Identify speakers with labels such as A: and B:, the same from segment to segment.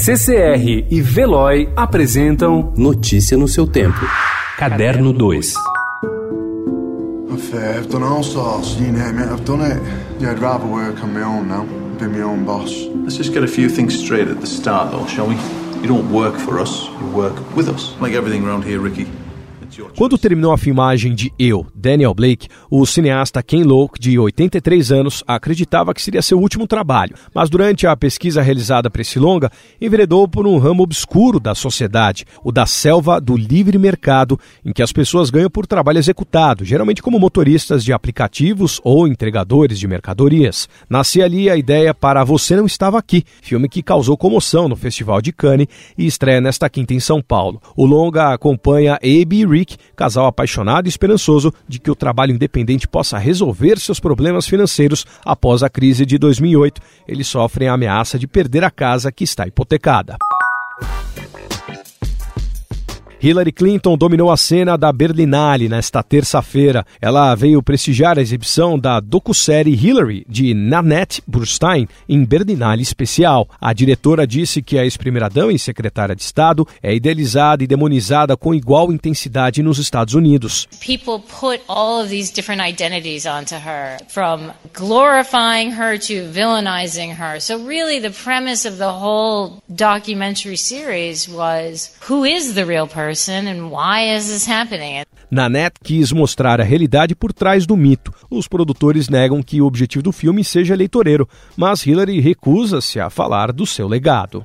A: CCR e Veloy apresentam
B: Notícia no seu tempo.
A: Caderno 2.
C: I've, uh, I've done all sorts, you name it, I've done it. Yeah, I'd rather work on my own now, be my own boss.
D: Let's just get a few things straight at the start, though, shall we? You don't work for us, you work with us. Like everything around here, Ricky.
E: Quando terminou a filmagem de Eu, Daniel Blake, o cineasta Ken Loach, de 83 anos, acreditava que seria seu último trabalho, mas durante a pesquisa realizada para esse longa, enveredou por um ramo obscuro da sociedade, o da selva do livre mercado, em que as pessoas ganham por trabalho executado, geralmente como motoristas de aplicativos ou entregadores de mercadorias. Nascia ali a ideia para Você Não Estava Aqui, filme que causou comoção no Festival de Cannes e estreia nesta quinta em São Paulo. O longa acompanha Abe e Rick, casal apaixonado e esperançoso de que o trabalho independente possa resolver seus problemas financeiros após a crise de 2008. Eles sofrem a ameaça de perder a casa que está hipotecada. Hillary Clinton dominou a cena da Berlinale nesta terça-feira. Ela veio prestigiar a exibição da docu-série Hillary, de Nanette Burstein, em Berlinale especial. A diretora disse que a ex-primeira-dama e secretária de Estado é idealizada e demonizada com igual intensidade nos Estados Unidos.
F: People put all of these different identities onto her, from glorifying her to villainizing her. So really the premise of the whole documentary series was who is the real person? Person and why is this happening?
E: Nanette quis mostrar a realidade por trás do mito. Os produtores negam que o objetivo do filme seja eleitoreiro, mas Hillary recusa-se a falar do seu legado.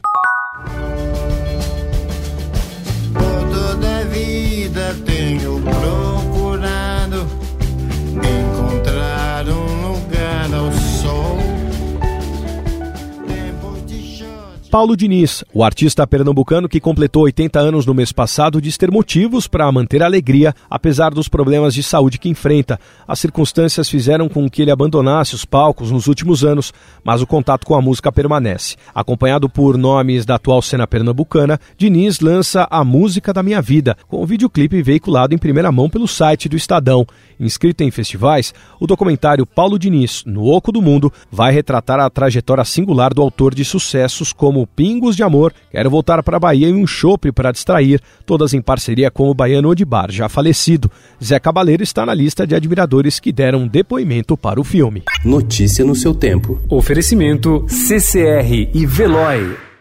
G: Toda vida tenho
E: Paulo Diniz, o artista pernambucano que completou 80 anos no mês passado, diz ter motivos para manter a alegria, apesar dos problemas de saúde que enfrenta. As circunstâncias fizeram com que ele abandonasse os palcos nos últimos anos, mas o contato com a música permanece. Acompanhado por nomes da atual cena pernambucana, Diniz lança A Música da Minha Vida, com o videoclipe veiculado em primeira mão pelo site do Estadão. Inscrito em festivais, o documentário Paulo Diniz, No Oco do Mundo, vai retratar a trajetória singular do autor de sucessos como Pingos de Amor, Quero Voltar para a Bahia e Um Chope para Distrair, todas em parceria com o baiano Odibar, já falecido. Zé Cabaleiro está na lista de admiradores que deram depoimento para o filme.
B: Notícia no seu tempo.
A: Oferecimento CCR e Veloy.